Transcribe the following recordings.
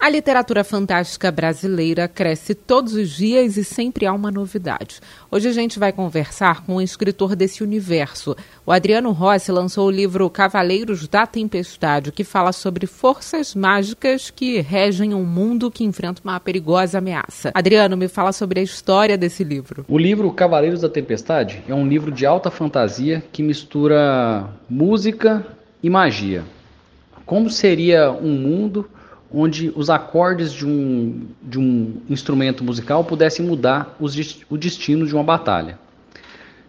A literatura fantástica brasileira cresce todos os dias e sempre há uma novidade. Hoje a gente vai conversar com um escritor desse universo. O Adriano Rossi lançou o livro Cavaleiros da Tempestade, que fala sobre forças mágicas que regem um mundo que enfrenta uma perigosa ameaça. Adriano, me fala sobre a história desse livro. O livro Cavaleiros da Tempestade é um livro de alta fantasia que mistura música e magia. Como seria um mundo onde os acordes de um, de um instrumento musical pudessem mudar os, o destino de uma batalha.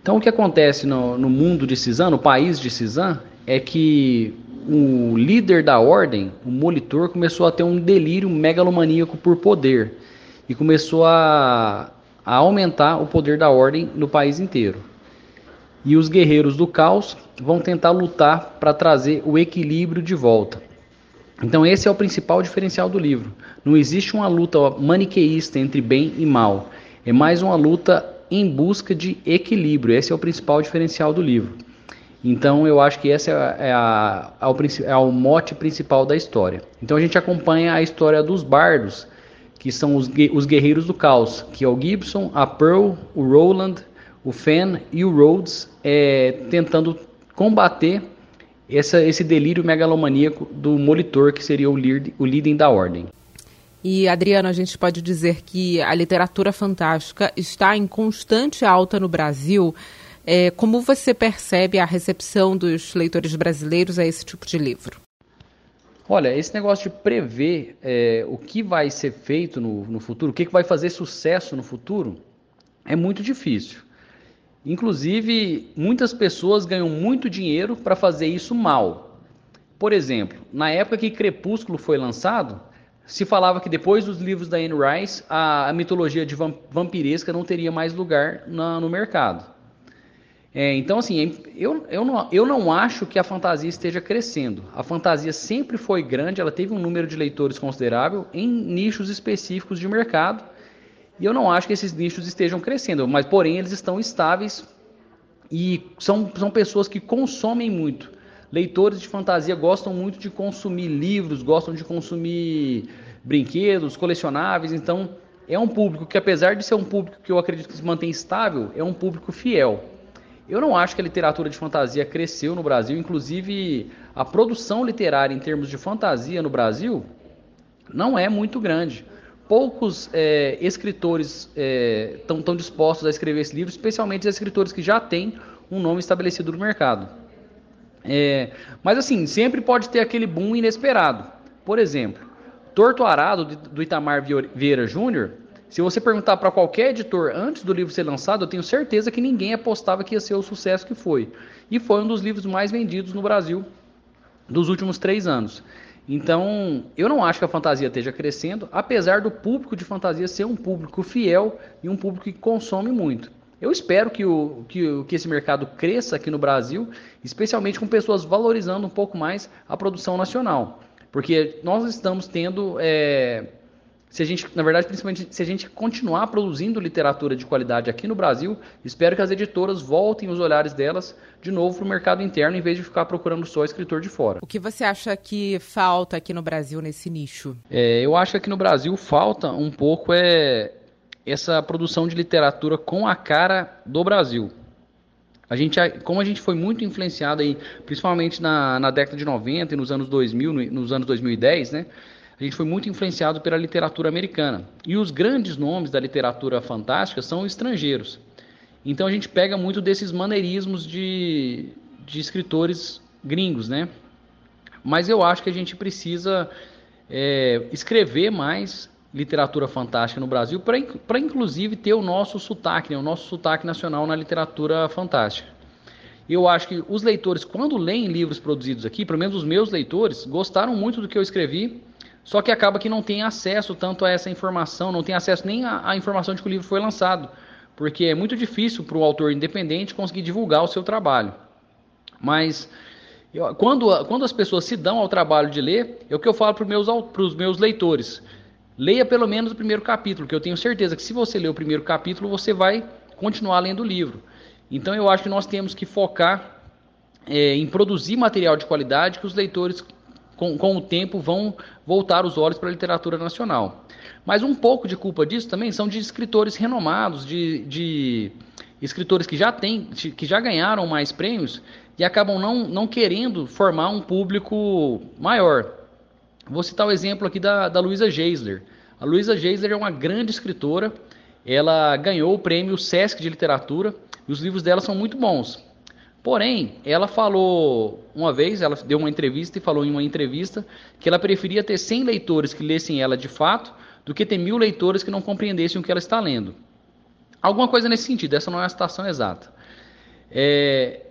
Então, o que acontece no, no mundo de Cizan, no país de Cizan, é que o líder da ordem, o molitor, começou a ter um delírio megalomaníaco por poder e começou a, a aumentar o poder da ordem no país inteiro. E os guerreiros do caos vão tentar lutar para trazer o equilíbrio de volta. Então esse é o principal diferencial do livro. Não existe uma luta maniqueísta entre bem e mal. É mais uma luta em busca de equilíbrio. Esse é o principal diferencial do livro. Então eu acho que esse é, a, é, o, é o mote principal da história. Então a gente acompanha a história dos bardos, que são os, os guerreiros do caos, que é o Gibson, a Pearl, o Roland, o Fen e o Rhodes, é, tentando combater essa, esse delírio megalomaníaco do molitor, que seria o, líder, o líder da ordem. E, Adriano, a gente pode dizer que a literatura fantástica está em constante alta no Brasil. É, como você percebe a recepção dos leitores brasileiros a esse tipo de livro? Olha, esse negócio de prever é, o que vai ser feito no, no futuro, o que, que vai fazer sucesso no futuro, é muito difícil. Inclusive, muitas pessoas ganham muito dinheiro para fazer isso mal. Por exemplo, na época que Crepúsculo foi lançado, se falava que depois dos livros da Anne Rice, a, a mitologia de vampiresca não teria mais lugar na, no mercado. É, então, assim, eu, eu, não, eu não acho que a fantasia esteja crescendo. A fantasia sempre foi grande, ela teve um número de leitores considerável em nichos específicos de mercado e eu não acho que esses nichos estejam crescendo, mas porém eles estão estáveis e são, são pessoas que consomem muito. Leitores de fantasia gostam muito de consumir livros, gostam de consumir brinquedos, colecionáveis, então é um público que, apesar de ser um público que eu acredito que se mantém estável, é um público fiel. Eu não acho que a literatura de fantasia cresceu no Brasil, inclusive a produção literária em termos de fantasia no Brasil não é muito grande poucos é, escritores estão é, tão dispostos a escrever esse livro, especialmente os escritores que já têm um nome estabelecido no mercado. É, mas assim, sempre pode ter aquele boom inesperado. Por exemplo, Torto Arado, do Itamar Vieira Júnior, se você perguntar para qualquer editor antes do livro ser lançado, eu tenho certeza que ninguém apostava que ia ser o sucesso que foi. E foi um dos livros mais vendidos no Brasil dos últimos três anos. Então, eu não acho que a fantasia esteja crescendo, apesar do público de fantasia ser um público fiel e um público que consome muito. Eu espero que, o, que, que esse mercado cresça aqui no Brasil, especialmente com pessoas valorizando um pouco mais a produção nacional. Porque nós estamos tendo é, se a gente, na verdade, principalmente se a gente continuar produzindo literatura de qualidade aqui no Brasil, espero que as editoras voltem os olhares delas de novo para o mercado interno, em vez de ficar procurando só escritor de fora. O que você acha que falta aqui no Brasil nesse nicho? É, eu acho que aqui no Brasil falta um pouco é essa produção de literatura com a cara do Brasil. A gente, como a gente foi muito influenciado aí, principalmente na, na década de 90 e nos anos 2000, nos anos 2010, né? A gente foi muito influenciado pela literatura americana. E os grandes nomes da literatura fantástica são estrangeiros. Então a gente pega muito desses maneirismos de, de escritores gringos, né? Mas eu acho que a gente precisa é, escrever mais literatura fantástica no Brasil para inclusive ter o nosso sotaque, né? o nosso sotaque nacional na literatura fantástica. Eu acho que os leitores, quando leem livros produzidos aqui, pelo menos os meus leitores, gostaram muito do que eu escrevi só que acaba que não tem acesso tanto a essa informação, não tem acesso nem à informação de que o livro foi lançado, porque é muito difícil para o autor independente conseguir divulgar o seu trabalho. Mas eu, quando, quando as pessoas se dão ao trabalho de ler, é o que eu falo para os meus, meus leitores. Leia pelo menos o primeiro capítulo, que eu tenho certeza que se você ler o primeiro capítulo, você vai continuar lendo o livro. Então eu acho que nós temos que focar é, em produzir material de qualidade que os leitores, com, com o tempo, vão voltar os olhos para a literatura nacional. Mas um pouco de culpa disso também são de escritores renomados, de, de escritores que já têm, que já ganharam mais prêmios e acabam não, não querendo formar um público maior. Vou citar o exemplo aqui da, da Luisa Geisler. A Luisa Geisler é uma grande escritora, ela ganhou o prêmio Sesc de Literatura e os livros dela são muito bons. Porém, ela falou uma vez, ela deu uma entrevista e falou em uma entrevista que ela preferia ter 100 leitores que lessem ela de fato do que ter mil leitores que não compreendessem o que ela está lendo. Alguma coisa nesse sentido, essa não é a citação exata. É,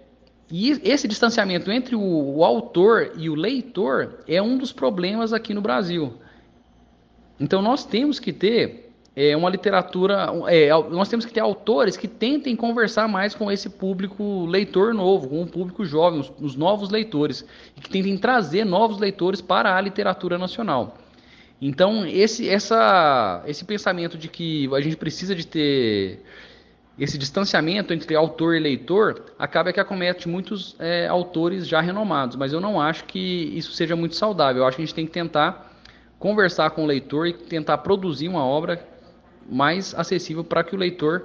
e esse distanciamento entre o, o, autor e o leitor é um dos problemas aqui no Brasil. Então nós temos que ter é, uma literatura. É, nós temos que ter autores que tentem conversar mais com esse público leitor novo, com o público jovem, os, os novos leitores, e que tentem trazer novos leitores para a literatura nacional. Então, esse, essa, esse pensamento de que a gente precisa de ter esse distanciamento entre autor e leitor acaba que acomete muitos é, autores já renomados, mas eu não acho que isso seja muito saudável. Eu acho que a gente tem que tentar conversar com o leitor e tentar produzir uma obra mais acessível para que o leitor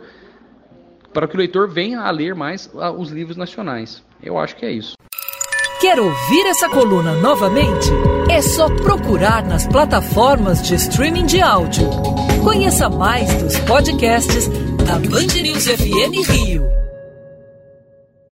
para que o leitor venha a ler mais os livros nacionais. Eu acho que é isso. Quer ouvir essa coluna novamente? É só procurar nas plataformas de streaming de áudio. Conheça mais dos podcasts da Band News FM Rio.